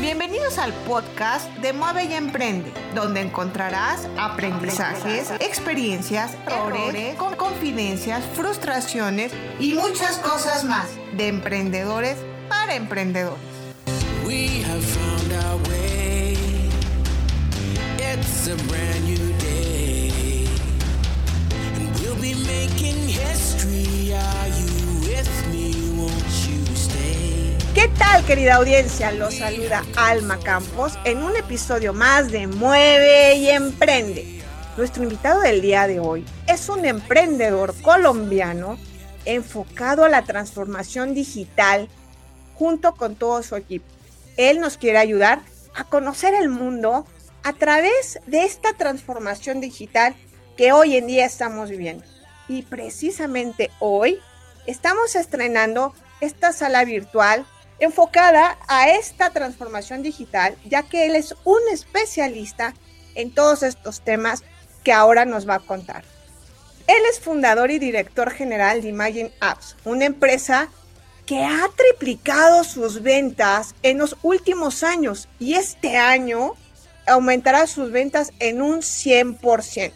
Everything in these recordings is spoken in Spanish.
Bienvenidos al podcast de Mueve y Emprende, donde encontrarás aprendizajes, experiencias, errores, con confidencias, frustraciones y muchas cosas más de emprendedores para emprendedores. We have found our way. It's a brand new day. And we'll be making history. Are you with me? Won't you? ¿Qué tal querida audiencia? Los saluda Alma Campos en un episodio más de Mueve y Emprende. Nuestro invitado del día de hoy es un emprendedor colombiano enfocado a la transformación digital junto con todo su equipo. Él nos quiere ayudar a conocer el mundo a través de esta transformación digital que hoy en día estamos viviendo. Y precisamente hoy estamos estrenando esta sala virtual enfocada a esta transformación digital, ya que él es un especialista en todos estos temas que ahora nos va a contar. Él es fundador y director general de Imagine Apps, una empresa que ha triplicado sus ventas en los últimos años y este año aumentará sus ventas en un 100%.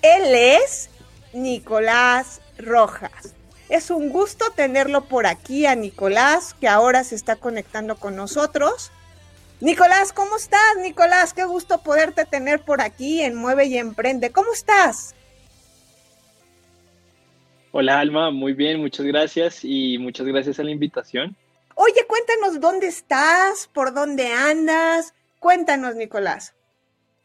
Él es Nicolás Rojas. Es un gusto tenerlo por aquí a Nicolás, que ahora se está conectando con nosotros. Nicolás, ¿cómo estás, Nicolás? Qué gusto poderte tener por aquí en Mueve y Emprende. ¿Cómo estás? Hola Alma, muy bien, muchas gracias y muchas gracias a la invitación. Oye, cuéntanos dónde estás, por dónde andas. Cuéntanos, Nicolás.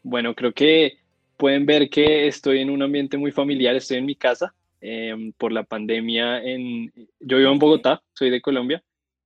Bueno, creo que pueden ver que estoy en un ambiente muy familiar, estoy en mi casa. Eh, por la pandemia, en, yo vivo en Bogotá, soy de Colombia,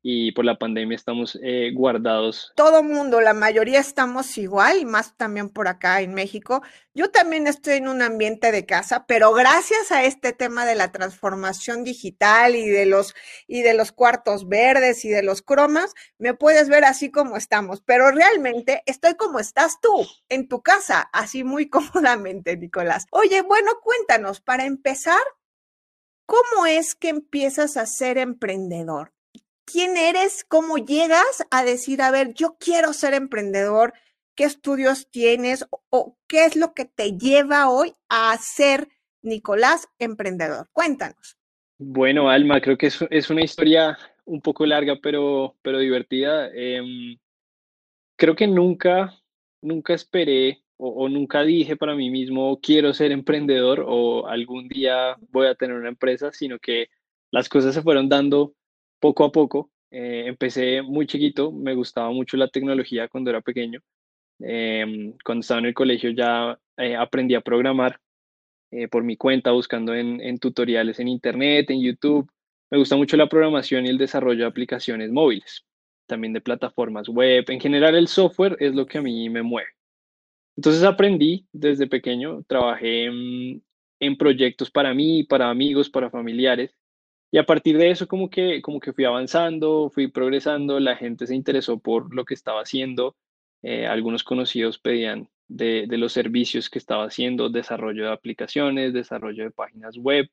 y por la pandemia estamos eh, guardados. Todo mundo, la mayoría estamos igual, y más también por acá en México. Yo también estoy en un ambiente de casa, pero gracias a este tema de la transformación digital y de los y de los cuartos verdes y de los cromas, me puedes ver así como estamos, pero realmente estoy como estás tú, en tu casa, así muy cómodamente, Nicolás. Oye, bueno, cuéntanos, para empezar, ¿cómo es que empiezas a ser emprendedor? ¿Quién eres? ¿Cómo llegas a decir, a ver, yo quiero ser emprendedor? ¿Qué estudios tienes? ¿O, qué es lo que te lleva hoy a ser Nicolás emprendedor? Cuéntanos. Bueno, Alma, creo que es, es una historia un poco larga, pero, pero divertida. Em, creo que nunca, nunca esperé o, nunca dije para mí mismo, quiero ser emprendedor o algún día voy a tener una empresa, sino que las cosas se fueron dando poco a poco. Eh, empecé muy chiquito, me gustaba mucho la tecnología cuando era pequeño. Em, cuando estaba en el colegio ya eh, aprendí a programar eh, por mi cuenta, buscando en tutoriales en internet, en YouTube. Me gusta mucho la programación y el desarrollo de aplicaciones móviles, también de plataformas web. En general, el software es lo que a mí me mueve. Entonces aprendí desde pequeño, trabajé en, proyectos para mí, para amigos, para familiares. Y a partir de eso como que, como que fui avanzando, fui progresando, la gente se interesó por lo que estaba haciendo, eh, algunos conocidos pedían de, de los servicios que estaba haciendo, desarrollo de aplicaciones, desarrollo de páginas web.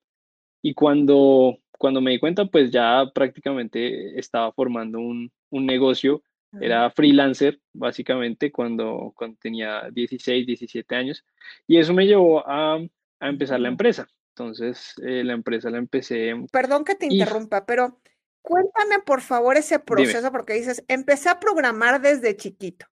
Y cuando, cuando me di cuenta, pues ya prácticamente estaba formando un, un negocio, era freelancer básicamente cuando, cuando tenía 16, 17 años. Y eso me llevó a, a empezar la empresa. Entonces, eh, la empresa la empecé. Perdón que te y interrumpa, pero cuéntame por favor ese dime. proceso, porque dices, empecé a programar desde chiquito.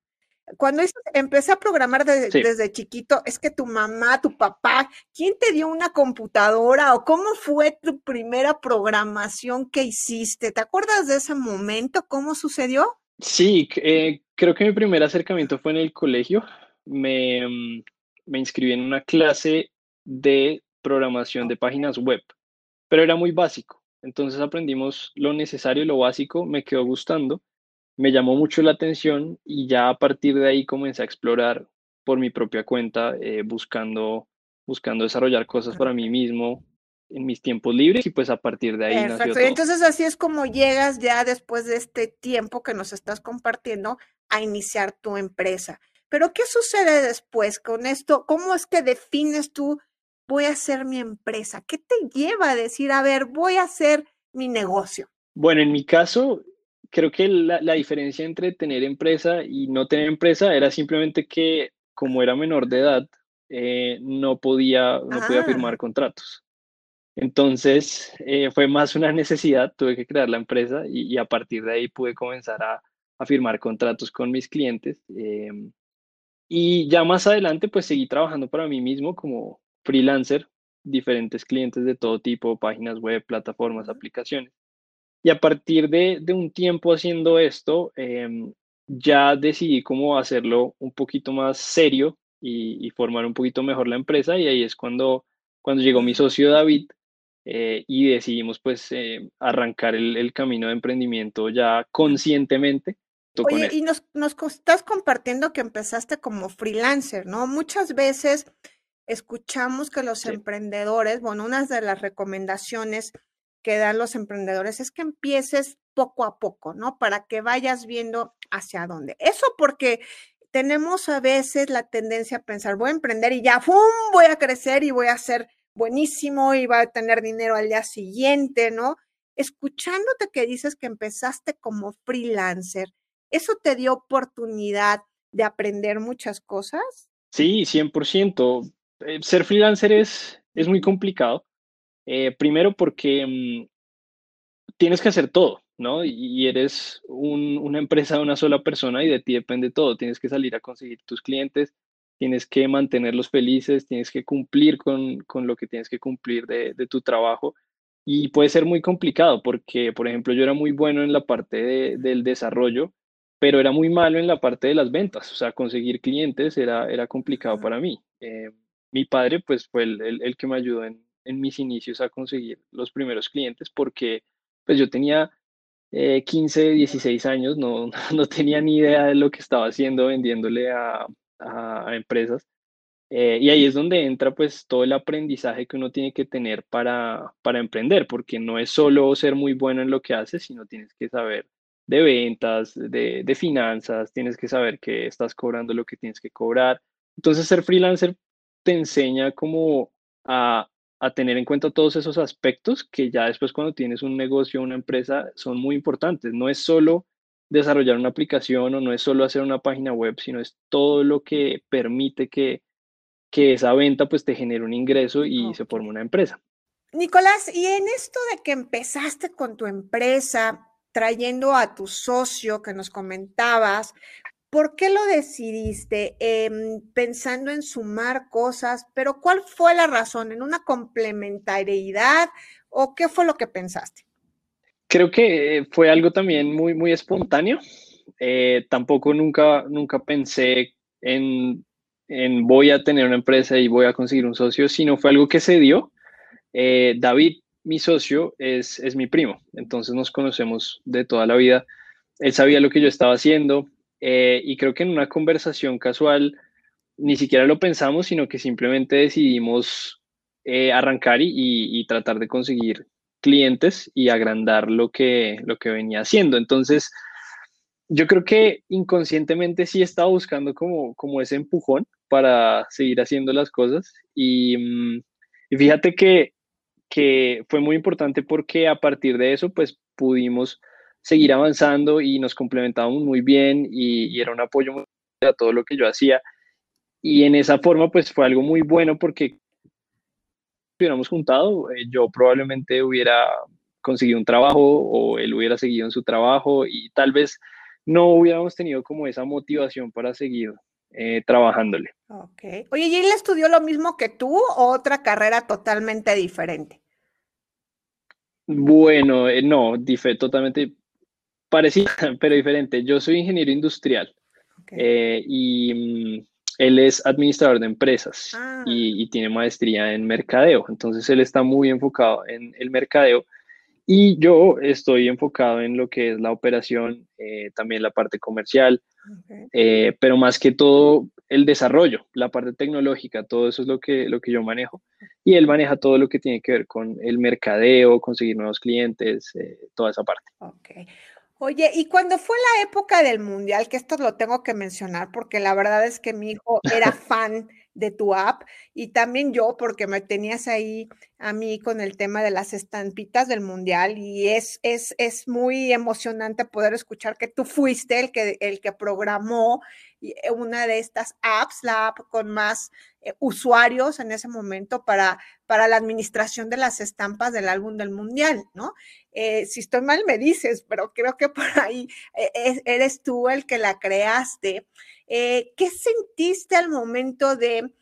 Cuando dices, empecé a programar de- Sí. desde chiquito, es que tu mamá, tu papá, ¿quién te dio una computadora o cómo fue tu primera programación que hiciste? ¿Te acuerdas de ese momento? ¿Cómo sucedió? Sí, eh, creo que mi primer acercamiento fue en el colegio. Me, mm, me inscribí en una clase de programación de páginas web, pero era muy básico. Entonces aprendimos lo necesario, lo básico, me quedó gustando, me llamó mucho la atención y ya a partir de ahí comencé a explorar por mi propia cuenta, eh, buscando, buscando desarrollar cosas para mí mismo en mis tiempos libres y pues a partir de ahí nació Perfecto. Y todo. entonces así es como llegas ya después de este tiempo que nos estás compartiendo a iniciar tu empresa. Pero ¿qué sucede después con esto? ¿Cómo es que defines tú, voy a hacer mi empresa? ¿Qué te lleva a decir, a ver, voy a hacer mi negocio? Bueno, en mi caso, creo que la, la diferencia entre tener empresa y no tener empresa era simplemente que como era menor de edad, eh, no podía, no podía Ah, firmar contratos. Entonces, eh, fue más una necesidad, tuve que crear la empresa y, y a partir de ahí pude comenzar a, a firmar contratos con mis clientes. em, y ya más adelante, pues seguí trabajando para mí mismo como freelancer, diferentes clientes de todo tipo, páginas web, plataformas, aplicaciones. Y a partir de, de un tiempo haciendo esto, em, ya decidí cómo hacerlo un poquito más serio y, y formar un poquito mejor la empresa. Y ahí es cuando, cuando llegó mi socio David eh, y decidimos pues eh, arrancar el, el camino de emprendimiento ya conscientemente Oye, y nos, estás compartiendo que empezaste como freelancer, ¿no? Muchas veces escuchamos que los Sí. emprendedores, bueno, una de las recomendaciones que dan los emprendedores es que empieces poco a poco, ¿no? Para que vayas viendo hacia dónde. Eso porque tenemos a veces la tendencia a pensar, voy a emprender y ya, ¡fum! Voy a crecer y voy a ser buenísimo y voy a tener dinero al día siguiente, ¿no? Escuchándote que dices que empezaste como freelancer, ¿eso te dio oportunidad de aprender muchas cosas? Sí, 100%. Eh, ser freelancer es, es muy complicado. Eh, primero porque mm, tienes que hacer todo, ¿no? Y, eres un- una empresa de una sola persona y de ti depende todo. Tienes que salir a conseguir tus clientes, tienes que mantenerlos felices, tienes que cumplir con, con lo que tienes que cumplir de, de tu trabajo. Y puede ser muy complicado porque, por ejemplo, yo era muy bueno en la parte de- del desarrollo, pero era muy malo en la parte de las ventas. O sea, conseguir clientes era, era complicado para mí. Eh, mi padre, pues, fue el, el- el que me ayudó en, en mis inicios a conseguir los primeros clientes porque pues yo tenía eh, 15, 16 años, no, no tenía ni idea de lo que estaba haciendo vendiéndole a, a- empresas. Eh, y ahí es donde entra pues todo el aprendizaje que uno tiene que tener para, para emprender, porque no es solo ser muy bueno en lo que haces, sino tienes que saber de ventas, de, de finanzas, tienes que saber que estás cobrando lo que tienes que cobrar. Entonces ser freelancer te enseña como a, a tener en cuenta todos esos aspectos que ya después cuando tienes un negocio, una empresa, son muy importantes. No es solo desarrollar una aplicación o no es solo hacer una página web, sino es todo lo que permite que que esa venta pues te genere un ingreso y se Ok. forma una empresa. Nicolás, y en esto de que empezaste con tu empresa, trayendo a tu socio que nos comentabas, ¿por qué lo decidiste? Em, pensando en sumar cosas, pero ¿cuál fue la razón? ¿En una complementariedad o qué fue lo que pensaste? Creo que eh, fue algo también muy, muy espontáneo. Eh, tampoco nunca, nunca pensé en, en voy a tener una empresa y voy a conseguir un socio, sino fue algo que se dio. Eh, David, mi socio, es, es mi primo, entonces nos conocemos de toda la vida. Él sabía lo que yo estaba haciendo y creo que en una conversación casual ni siquiera lo pensamos, sino que simplemente decidimos arrancar y, y, tratar de conseguir clientes y agrandar lo que, lo que venía haciendo. Entonces, yo creo que inconscientemente sí estaba buscando como, como ese empujón para seguir haciendo las cosas y, mm, y fíjate que, que fue muy importante porque a partir de eso pues pudimos seguir avanzando y nos complementábamos muy bien y, y era un apoyo a todo lo que yo hacía y en esa forma pues fue algo muy bueno porque hubiéramos juntado, eh, yo probablemente hubiera conseguido un trabajo o él hubiera seguido en su trabajo y tal vez no hubiéramos tenido como esa motivación para seguir eh, trabajándole. Ok. Oye, ¿y él estudió lo mismo que tú o otra carrera totalmente diferente? Bueno, eh, no, dife, totalmente parecida, pero diferente. Yo soy ingeniero industrial Okay. eh, y mm, él es administrador de empresas Ah, y, y tiene maestría en mercadeo. Entonces él está muy enfocado en el mercadeo y yo estoy enfocado en lo que es la operación, eh, también la parte comercial, okay. eh, pero más que todo el desarrollo, la parte tecnológica, todo eso es lo que, lo que yo manejo. Y él maneja todo lo que tiene que ver con el mercadeo, conseguir nuevos clientes, eh, toda esa parte. Ok. Oye, y cuando fue la época del mundial, que esto lo tengo que mencionar porque la verdad es que mi hijo era fan de tu app y también yo porque me tenías ahí a mí con el tema de las estampitas del mundial y es, es, es muy emocionante poder escuchar que tú fuiste el que, el que programó una de estas apps, la app con más eh, usuarios en ese momento para, para la administración de las estampas del álbum del mundial, ¿no? Eh, si estoy mal me dices, pero creo que por ahí eres tú el que la creaste. ¿Qué sentiste al momento de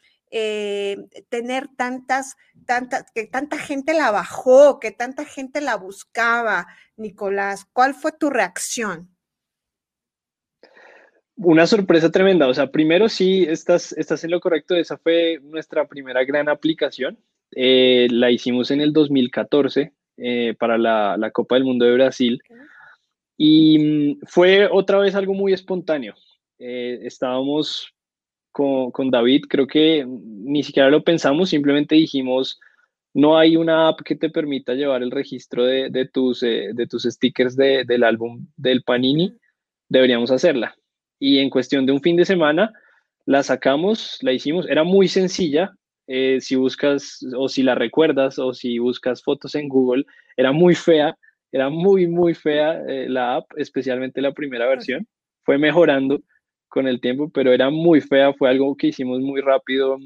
tener tantas, tantas, que tanta gente la bajó, que tanta gente la buscaba, Nicolás? ¿Cuál fue tu reacción? Una sorpresa tremenda. O sea, primero sí, estás, estás en lo correcto. Esa fue nuestra primera gran aplicación. Eh, la hicimos en el 2014 eh, para la, la, Copa del Mundo de Brasil. Y mm, fue otra vez algo muy espontáneo. Eh, estábamos con, con, David, creo que ni siquiera lo pensamos, simplemente dijimos, no hay una app que te permita llevar el registro de, de tus, de tus stickers de, del álbum del Panini, deberíamos hacerla y en cuestión de un fin de semana la sacamos, la hicimos, era muy sencilla, eh, si buscas o si la recuerdas o si buscas fotos en Google, era muy fea, era muy, muy fea eh, la app, especialmente la primera versión, fue mejorando con el tiempo, pero era muy fea, fue algo que hicimos muy rápido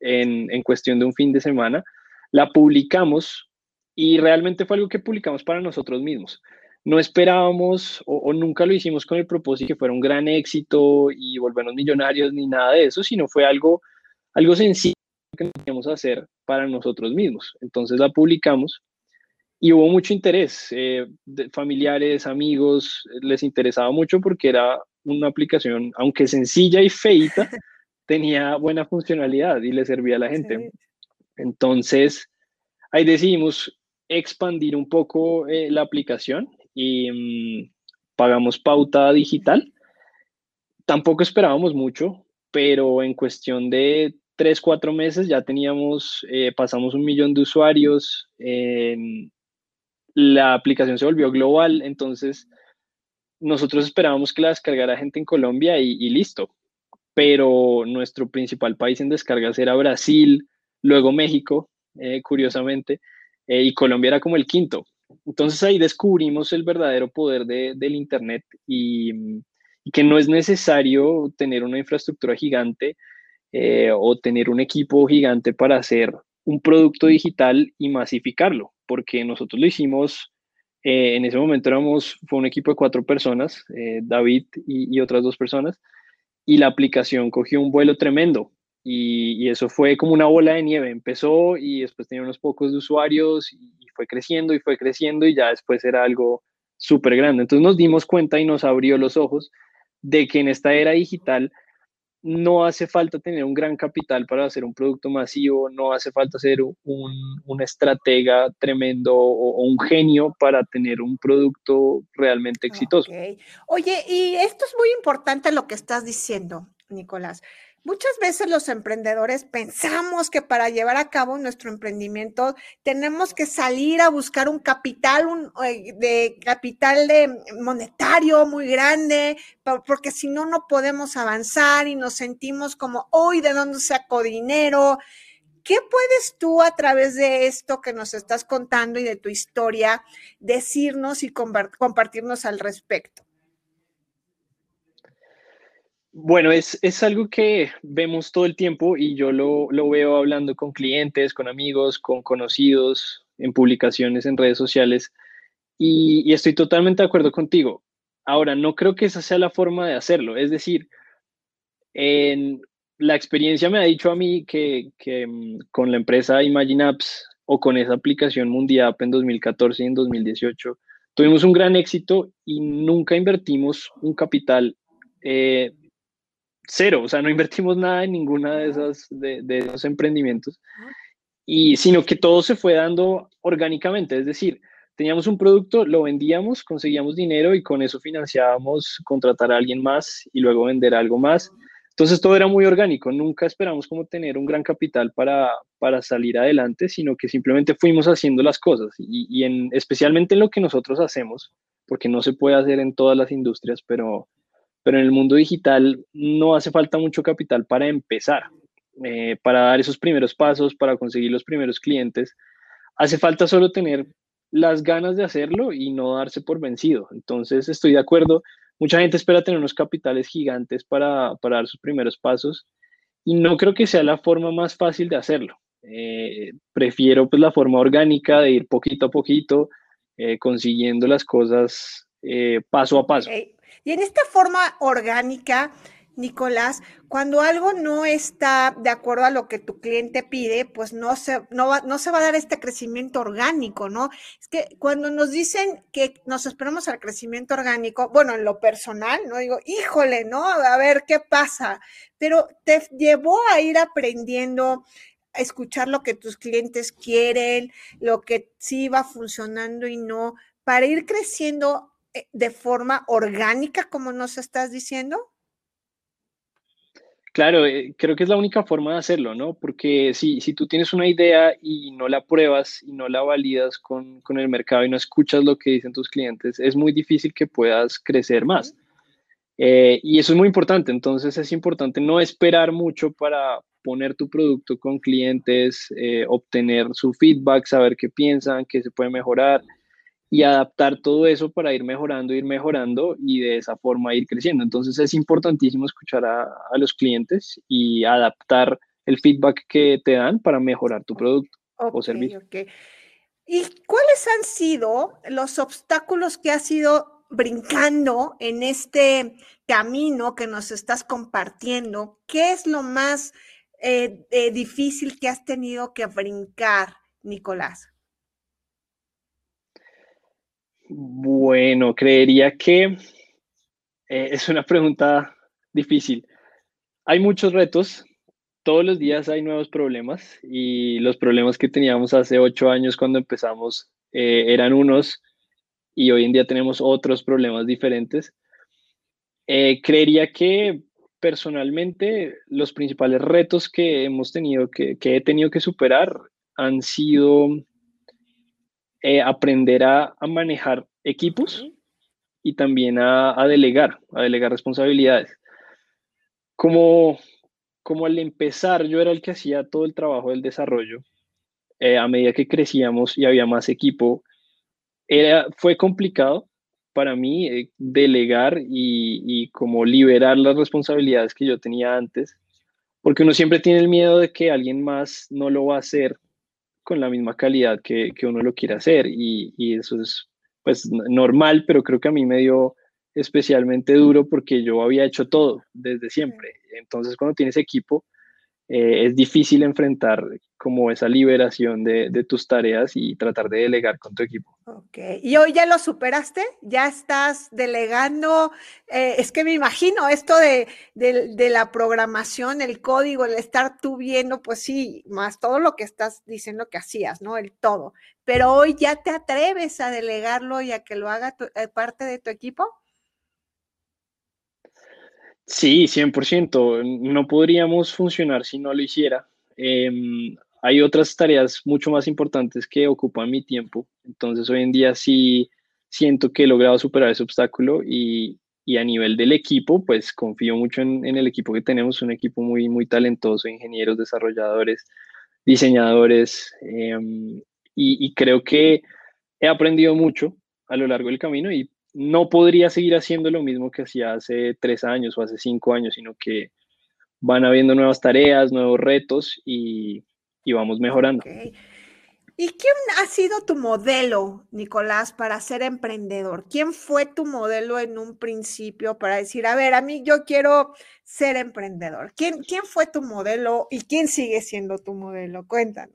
en, en cuestión de un fin de semana, la publicamos y realmente fue algo que publicamos para nosotros mismos no esperábamos o, nunca lo hicimos con el propósito que fuera un gran éxito y volvernos millonarios ni nada de eso, sino fue algo, algo sencillo que queríamos hacer para nosotros mismos. Entonces la publicamos y hubo mucho interés. Eh, de familiares, amigos, les interesaba mucho porque era una aplicación, aunque sencilla y feita, tenía buena funcionalidad y le servía a la gente. Entonces, ahí decidimos expandir un poco eh, la aplicación y mm, pagamos pauta digital. Tampoco esperábamos mucho, pero en cuestión de tres, cuatro meses ya teníamos, eh, pasamos un millón de usuarios, em, la aplicación se volvió global, entonces nosotros esperábamos que la descargara gente en Colombia y, listo, pero nuestro principal país en descargas era Brasil, luego México, eh, curiosamente, eh, y Colombia era como el quinto. Entonces ahí descubrimos el verdadero poder del Internet y, que no es necesario tener una infraestructura gigante eh, o tener un equipo gigante para hacer un producto digital y masificarlo, porque nosotros lo hicimos, eh, en ese momento éramos, fue un equipo de cuatro personas, eh, David y, otras dos personas, y la aplicación cogió un vuelo tremendo. Y, eso fue como una bola de nieve. Empezó y después tenía unos pocos de usuarios y fue creciendo y fue creciendo y ya después era algo súper grande. Entonces nos dimos cuenta y nos abrió los ojos de que en esta era digital no hace falta tener un gran capital para hacer un producto masivo, no hace falta ser un, un estratega tremendo o, un genio para tener un producto realmente exitoso. Oye, y esto es muy importante lo que estás diciendo, Nicolás. Muchas veces los emprendedores pensamos que para llevar a cabo nuestro emprendimiento tenemos que salir a buscar un capital un, eh, de capital de monetario muy grande, porque si no no podemos avanzar y nos sentimos como hoy de dónde saco dinero. ¿Qué puedes tú a través de esto que nos estás contando y de tu historia decirnos y compartirnos al respecto? Bueno, es, es, algo que vemos todo el tiempo y yo lo, lo, veo hablando con clientes, con amigos, con conocidos, en publicaciones en redes sociales y, estoy totalmente de acuerdo contigo. Ahora, no creo que esa sea la forma de hacerlo. Es decir, en, la experiencia me ha dicho a mí que, que mm, con la empresa Imagine Apps o con esa aplicación Mundial en 2014 y en 2018, tuvimos un gran éxito y nunca invertimos un capital eh, cero, o sea, no invertimos nada en ninguna de esas, de, esos emprendimientos, y sino que todo se fue dando orgánicamente, es decir, teníamos un producto, lo vendíamos, conseguíamos dinero y con eso financiábamos contratar a alguien más y luego vender algo más. Entonces todo era muy orgánico, nunca esperamos como tener un gran capital para, para salir adelante, sino que simplemente fuimos haciendo las cosas y, y en, especialmente en lo que nosotros hacemos, porque no se puede hacer en todas las industrias, pero pero en el mundo digital no hace falta mucho capital para empezar. eh, para dar esos primeros pasos, para conseguir los primeros clientes, hace falta solo tener las ganas de hacerlo y no darse por vencido. Entonces, estoy de acuerdo. Mucha gente espera tener unos capitales gigantes para, para dar sus primeros pasos y no creo que sea la forma más fácil de hacerlo. Eh, prefiero pues la forma orgánica de ir poquito a poquito, eh, consiguiendo las cosas paso a paso. Y en esta forma orgánica, Nicolás, cuando algo no está de acuerdo a lo que tu cliente pide, pues no se, no, va, no se va a dar este crecimiento orgánico, ¿no? Es que cuando nos dicen que nos esperamos al crecimiento orgánico, bueno, en lo personal, ¿no? Digo, híjole, ¿no? A ver qué pasa, pero te llevó a ir aprendiendo a escuchar lo que tus clientes quieren, lo que sí va funcionando y no, para ir creciendo de forma orgánica, como nos estás diciendo. Claro, eh, creo que es la única forma de hacerlo, ¿no? Porque si, si tú tienes una idea y no la pruebas y no la validas con, con, el mercado y no escuchas lo que dicen tus clientes, es muy difícil que puedas crecer más. Eh, y eso es muy importante, entonces es importante no esperar mucho para poner tu producto con clientes, eh, obtener su feedback, saber qué piensan, qué se puede mejorar y adaptar todo eso para ir mejorando, ir mejorando y de esa forma ir creciendo. Entonces es importantísimo escuchar a, a los clientes y adaptar el feedback que te dan para mejorar tu producto okay, o servicio. Okay. ¿Y cuáles han sido los obstáculos que has ido brincando en este camino que nos estás compartiendo? ¿Qué es lo más eh, eh, difícil que has tenido que brincar, Nicolás? Bueno, creería que eh, es una pregunta difícil. Hay muchos retos, todos los días hay nuevos problemas y los problemas que teníamos hace ocho años cuando empezamos eh, eran unos y hoy en día tenemos otros problemas diferentes. Eh, creería que personalmente los principales retos que hemos tenido, que, que he tenido que superar, han sido eh, aprender a, a, manejar equipos y también a, a, delegar, a delegar responsabilidades. Como, como al empezar yo era el que hacía todo el trabajo del desarrollo, eh, a medida que crecíamos y había más equipo, era, fue complicado para mí eh, delegar y, y como liberar las responsabilidades que yo tenía antes, porque uno siempre tiene el miedo de que alguien más no lo va a hacer con la misma calidad que, que uno lo quiere hacer y, y, eso es pues normal, pero creo que a mí me dio especialmente duro porque yo había hecho todo desde siempre. Entonces cuando tienes equipo eh, es difícil enfrentar como esa liberación de, de, tus tareas y tratar de delegar con tu equipo. Ok, ¿y hoy ya lo superaste? ¿Ya estás delegando? Eh, es que me imagino esto de, de, de, la programación, el código, el estar tú viendo, pues sí, más todo lo que estás diciendo que hacías, ¿no? El todo. Pero hoy ya te atreves a delegarlo y a que lo haga tu, eh, parte de tu equipo? Sí, 100%. No podríamos funcionar si no lo hiciera. Eh, hay otras tareas mucho más importantes que ocupan mi tiempo. Entonces, hoy en día sí siento que he logrado superar ese obstáculo y, y a nivel del equipo, pues confío mucho en, en, el equipo que tenemos, un equipo muy, muy talentoso, ingenieros, desarrolladores, diseñadores, eh, y, y creo que he aprendido mucho a lo largo del camino y no podría seguir haciendo lo mismo que hacía hace tres años o hace cinco años, sino que van habiendo nuevas tareas, nuevos retos y, y vamos mejorando. Okay. ¿Y quién ha sido tu modelo, Nicolás, para ser emprendedor? ¿Quién fue tu modelo en un principio para decir, a ver, a mí yo quiero ser emprendedor? ¿Quién, quién fue tu modelo y quién sigue siendo tu modelo? Cuéntanos.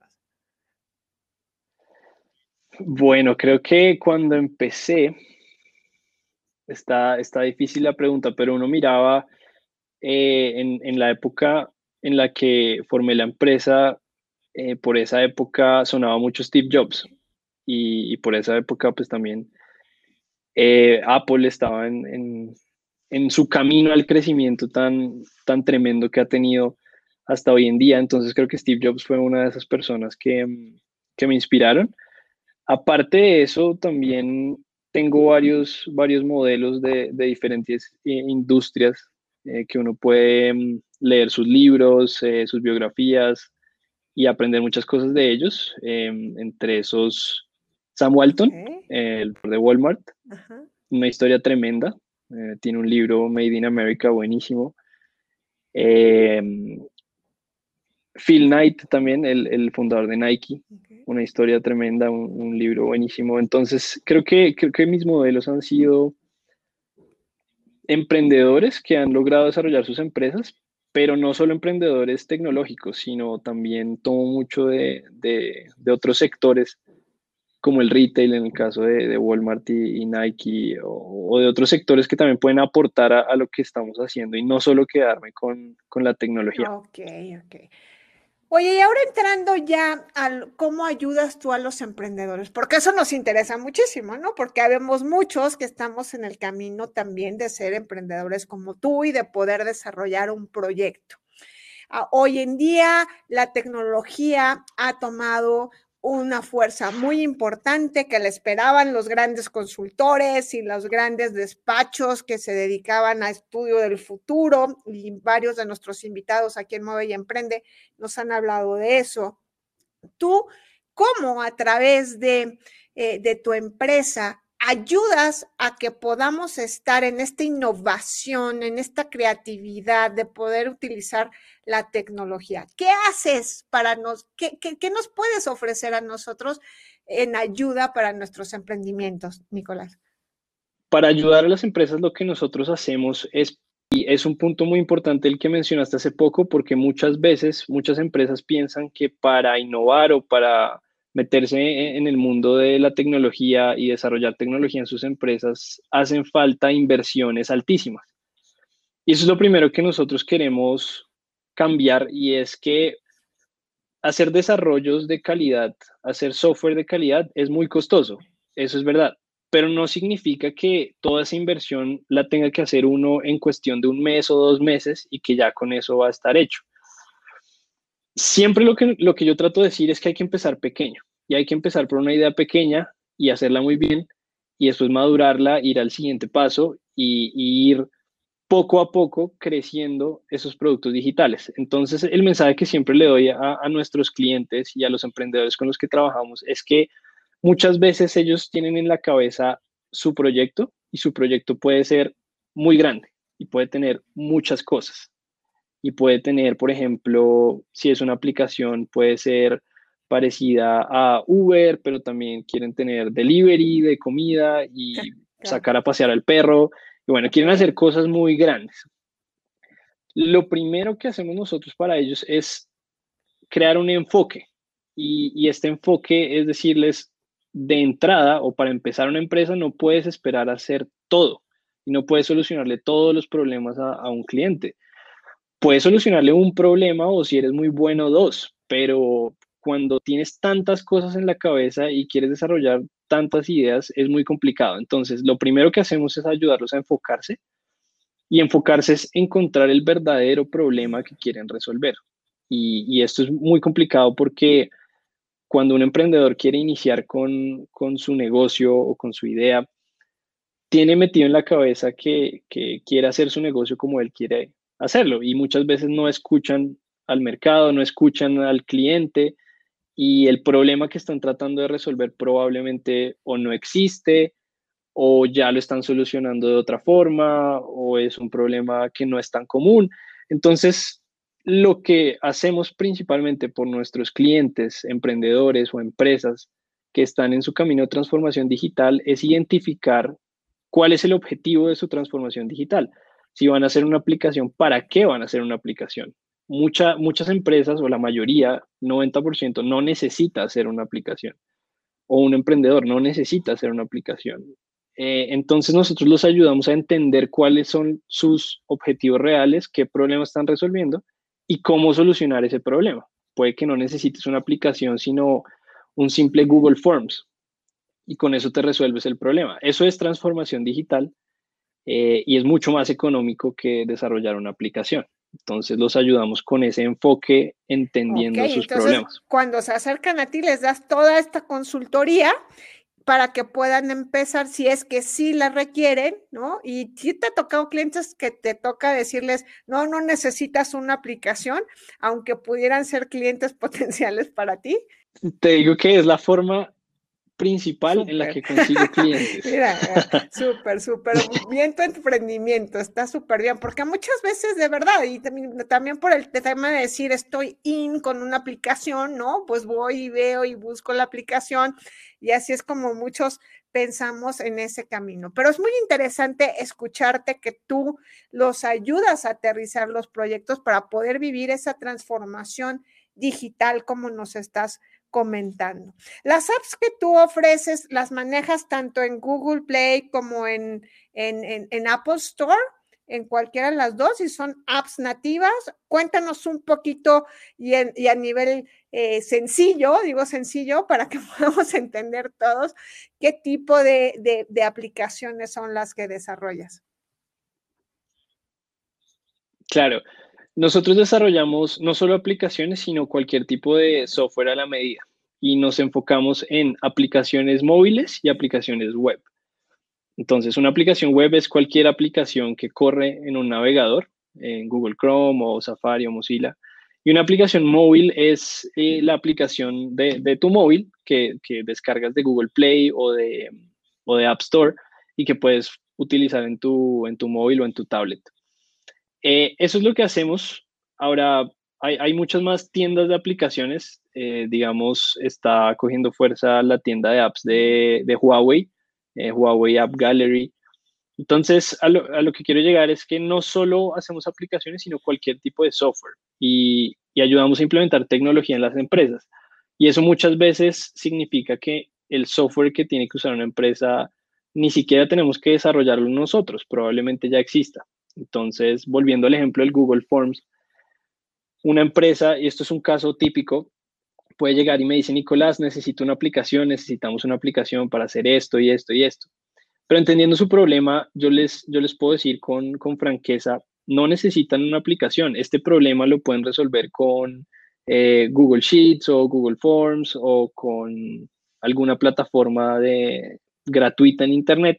Bueno, creo que cuando empecé, está, está difícil la pregunta, pero uno miraba eh, en, en, la época en la que formé la empresa, eh, por esa época sonaba mucho Steve Jobs y, por esa época pues también eh, Apple estaba en, en, su camino al crecimiento tan, tan tremendo que ha tenido hasta hoy en día. Entonces creo que Steve Jobs fue una de esas personas que, que me inspiraron. Aparte de eso, también tengo varios, varios modelos de, de diferentes industrias eh, que uno puede mm, leer sus libros, sus biografías y aprender muchas cosas de ellos, em, entre esos Sam Walton, el de Walmart, una historia tremenda, eh, tiene un libro Made in America buenísimo. Em, Phil Knight también, el, el fundador de Nike, una historia tremenda, un, un libro buenísimo. Entonces, creo que, creo que mis modelos han sido emprendedores que han logrado desarrollar sus empresas, pero no solo emprendedores tecnológicos, sino también tomo mucho de, de- otros sectores, como el retail en el caso de, de Walmart y, Nike, o, de otros sectores que también pueden aportar a, a lo que estamos haciendo y no solo quedarme con, con la tecnología. Ok, ok. Oye, y ahora entrando ya al cómo ayudas tú a los emprendedores, porque eso nos interesa muchísimo, ¿no? Porque habemos muchos que estamos en el camino también de ser emprendedores como tú y de poder desarrollar un proyecto. Ah, Hoy en día la tecnología ha tomado una fuerza muy importante que le esperaban los grandes consultores y los grandes despachos que se dedicaban a estudio del futuro y varios de nuestros invitados aquí en Mueve y Emprende nos han hablado de eso. Tú, ¿cómo a través de, eh, de tu empresa ayudas a que podamos estar en esta innovación, en esta creatividad de poder utilizar la tecnología? ¿Qué haces para nos, qué, qué, qué nos puedes ofrecer a nosotros en ayuda para nuestros emprendimientos, Nicolás? Para ayudar a las empresas, lo que nosotros hacemos es, y es un punto muy importante el que mencionaste hace poco, porque muchas veces muchas empresas piensan que para innovar o para meterse en el mundo de la tecnología y desarrollar tecnología en sus empresas, hacen falta inversiones altísimas. Y eso es lo primero que nosotros queremos cambiar y es que hacer desarrollos de calidad, hacer software de calidad es muy costoso, eso es verdad, pero no significa que toda esa inversión la tenga que hacer uno en cuestión de un mes o dos meses y que ya con eso va a estar hecho. Siempre lo que, lo que yo trato de decir es que hay que empezar pequeño y hay que empezar por una idea pequeña y hacerla muy bien y después madurarla, ir al siguiente paso y, ir poco a poco creciendo esos productos digitales. Entonces, el mensaje que siempre le doy a, a, nuestros clientes y a los emprendedores con los que trabajamos es que muchas veces ellos tienen en la cabeza su proyecto y su proyecto puede ser muy grande y puede tener muchas cosas. Y puede tener, por ejemplo, si es una aplicación, puede ser parecida a Uber, pero también quieren tener delivery de comida y claro. sacar a pasear al perro. Y bueno, quieren hacer cosas muy grandes. Lo primero que hacemos nosotros para ellos es crear un enfoque. Y, y, este enfoque es decirles, de entrada o para empezar una empresa, no puedes esperar a hacer todo y no puedes solucionarle todos los problemas a, a un cliente. Puedes solucionarle un problema o si eres muy bueno, dos, pero cuando tienes tantas cosas en la cabeza y quieres desarrollar tantas ideas, es muy complicado. Entonces, lo primero que hacemos es ayudarlos a enfocarse y enfocarse es encontrar el verdadero problema que quieren resolver. Y, esto es muy complicado porque cuando un emprendedor quiere iniciar con, con, su negocio o con su idea, tiene metido en la cabeza que, que quiere hacer su negocio como él quiere hacerlo y muchas veces no escuchan al mercado, no escuchan al cliente y el problema que están tratando de resolver probablemente o no existe o ya lo están solucionando de otra forma o es un problema que no es tan común. Entonces, lo que hacemos principalmente por nuestros clientes, emprendedores o empresas que están en su camino de transformación digital es identificar cuál es el objetivo de su transformación digital. Si van a hacer una aplicación, ¿para qué van a hacer una aplicación? Mucha, muchas empresas o la mayoría, 90%, no necesita hacer una aplicación. O un emprendedor no necesita hacer una aplicación. Eh, entonces nosotros los ayudamos a entender cuáles son sus objetivos reales, qué problemas están resolviendo y cómo solucionar ese problema. Puede que no necesites una aplicación, sino un simple Google Forms y con eso te resuelves el problema. Eso es transformación digital eh, y es mucho más económico que desarrollar una aplicación. Entonces los ayudamos con ese enfoque entendiendo okay, sus entonces, problemas. Cuando se acercan a ti les das toda esta consultoría para que puedan empezar si es que sí la requieren, ¿no? Y si te ha tocado clientes que te toca decirles, no, no necesitas una aplicación, aunque pudieran ser clientes potenciales para ti. Te digo que es la forma principal en la que consigo clientes. Mira, súper, súper bien tu emprendimiento, está súper bien, porque muchas veces de verdad, y también, por el tema de decir estoy in con una aplicación, ¿no? Pues voy y veo y busco la aplicación y así es como muchos pensamos en ese camino. Pero es muy interesante escucharte que tú los ayudas a aterrizar los proyectos para poder vivir esa transformación digital como nos estás comentando. Las apps que tú ofreces las manejas tanto en Google Play como en, en, Apple Store, en cualquiera de las dos, y son apps nativas. Cuéntanos un poquito y, a nivel eh, sencillo, digo sencillo, para que podamos entender todos qué tipo de, de aplicaciones son las que desarrollas. Claro, nosotros desarrollamos no solo aplicaciones, sino cualquier tipo de software a la medida y nos enfocamos en aplicaciones móviles y aplicaciones web. Entonces, una aplicación web es cualquier aplicación que corre en un navegador, en Google Chrome o Safari o Mozilla. Y una aplicación móvil es eh, la aplicación de, tu móvil que, descargas de Google Play o de, App Store y que puedes utilizar en tu móvil o en tu tablet. Eh, eso es lo que hacemos. Ahora, hay, muchas más tiendas de aplicaciones. Eh, digamos, está cogiendo fuerza la tienda de apps de, Huawei, eh, Huawei App Gallery. Entonces, a lo, que quiero llegar es que no solo hacemos aplicaciones, sino cualquier tipo de software y, y ayudamos a implementar tecnología en las empresas. Y eso muchas veces significa que el software que tiene que usar una empresa ni siquiera tenemos que desarrollarlo nosotros, probablemente ya exista. Entonces, volviendo al ejemplo del Google Forms, una empresa, y esto es un caso típico, puede llegar y me dice, Nicolás, necesito una aplicación, necesitamos una aplicación para hacer esto y esto y esto. Pero entendiendo su problema, yo les, yo les puedo decir con, con franqueza, no necesitan una aplicación. Este problema lo pueden resolver con eh, Google Sheets o Google Forms o con alguna plataforma de, gratuita en Internet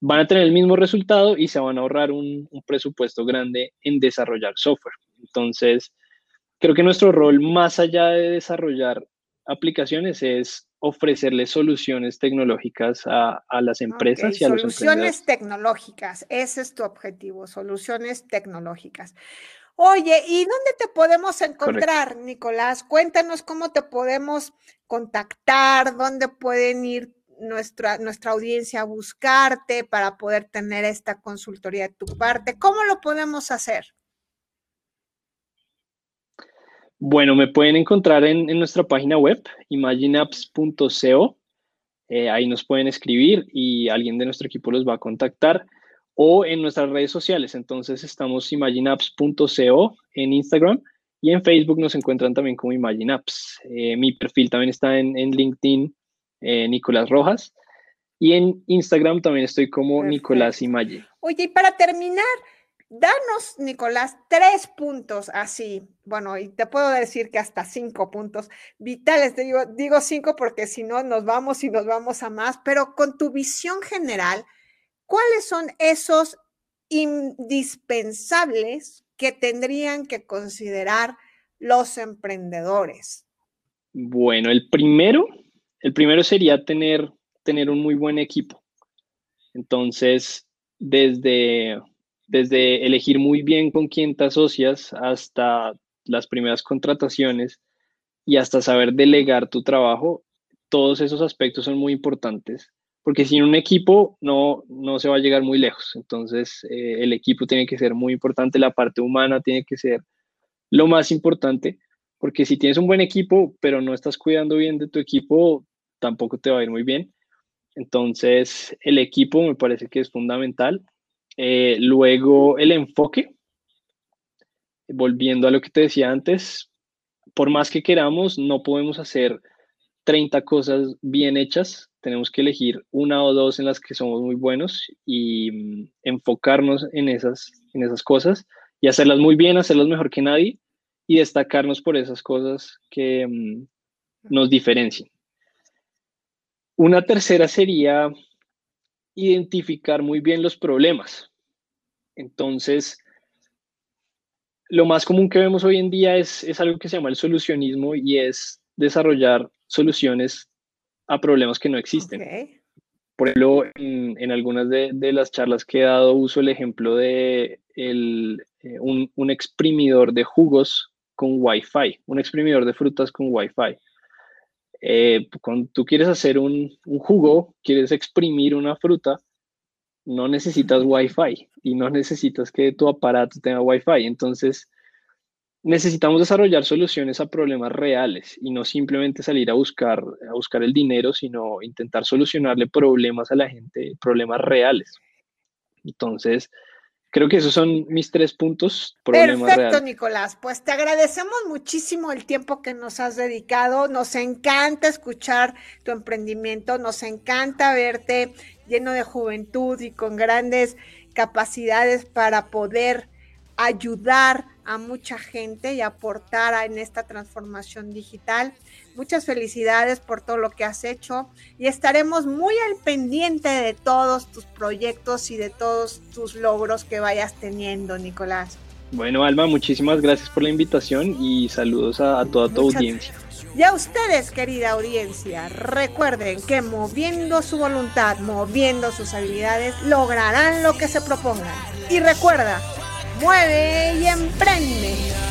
van a tener el mismo resultado y se van a ahorrar un, presupuesto grande en desarrollar software. Entonces, creo que nuestro rol más allá de desarrollar aplicaciones es ofrecerles soluciones tecnológicas a, las empresas y a los Soluciones tecnológicas, ese es tu objetivo, soluciones tecnológicas. Oye, ¿y dónde te podemos encontrar, Nicolás? Cuéntanos cómo te podemos contactar, dónde pueden ir nuestra, nuestra audiencia buscarte para poder tener esta consultoría de tu parte? ¿Cómo lo podemos hacer? Bueno, me pueden encontrar en, nuestra página web, imagineapps.co. Eh, ahí nos pueden escribir y alguien de nuestro equipo los va a contactar. O en nuestras redes sociales. Entonces estamos imagineapps.co en Instagram y en Facebook nos encuentran también como Imagineapps. Eh, mi perfil también está en, en LinkedIn eh, Nicolás Rojas. Y en Instagram también estoy como Nicolás Imaye. Oye, y para terminar, danos, Nicolás, tres puntos así. Bueno, y te puedo decir que hasta cinco puntos vitales. Te digo, digo cinco porque si no nos vamos y nos vamos a más, pero con tu visión general, ¿cuáles son esos indispensables que tendrían que considerar los emprendedores? Bueno, el primero el primero sería tener, tener un muy buen equipo. Entonces, desde, desde elegir muy bien con quién te asocias hasta las primeras contrataciones y hasta saber delegar tu trabajo, todos esos aspectos son muy importantes, porque sin un equipo no, no se va a llegar muy lejos. Entonces, eh, el equipo tiene que ser muy importante, la parte humana tiene que ser lo más importante porque si tienes un buen equipo, pero no estás cuidando bien de tu equipo, tampoco te va a ir muy bien. Entonces, el equipo me parece que es fundamental. Eh, luego, el enfoque. Volviendo a lo que te decía antes, por más que queramos, no podemos hacer 30 cosas bien hechas. Tenemos que elegir una o dos en las que somos muy buenos y mm, enfocarnos en esas, en esas cosas y hacerlas muy bien, hacerlas mejor que nadie y destacarnos por esas cosas que mm, nos diferencian. Una tercera sería identificar muy bien los problemas. Entonces, lo más común que vemos hoy en día es, es algo que se llama el solucionismo y es desarrollar soluciones a problemas que no existen. Por ejemplo, en, en algunas de, de las charlas que he dado uso el ejemplo de el, eh, un, un exprimidor de jugos con Wi-Fi, un exprimidor de frutas con Wi-Fi. Eh, cuando tú quieres hacer un, un jugo, quieres exprimir una fruta, no necesitas Wi-Fi y no necesitas que tu aparato tenga Wi-Fi. Entonces, necesitamos desarrollar soluciones a problemas reales y no simplemente salir a buscar, a buscar el dinero, sino intentar solucionarle problemas a la gente, problemas reales. Entonces, creo que esos son mis tres puntos, Perfecto. Nicolás. Pues te agradecemos muchísimo el tiempo que nos has dedicado. Nos encanta escuchar tu emprendimiento, nos encanta verte lleno de juventud y con grandes capacidades para poder ayudar a mucha gente y aportar en esta transformación digital. Muchas felicidades por todo lo que has hecho y estaremos muy al pendiente de todos tus proyectos y de todos tus logros que vayas teniendo, Nicolás. Bueno, Alma, muchísimas gracias por la invitación y saludos a, a toda tu Muchas audiencia. Y a ustedes, querida audiencia, recuerden que moviendo su voluntad, moviendo sus habilidades, lograrán lo que se propongan. Y recuerda, mueve y emprende.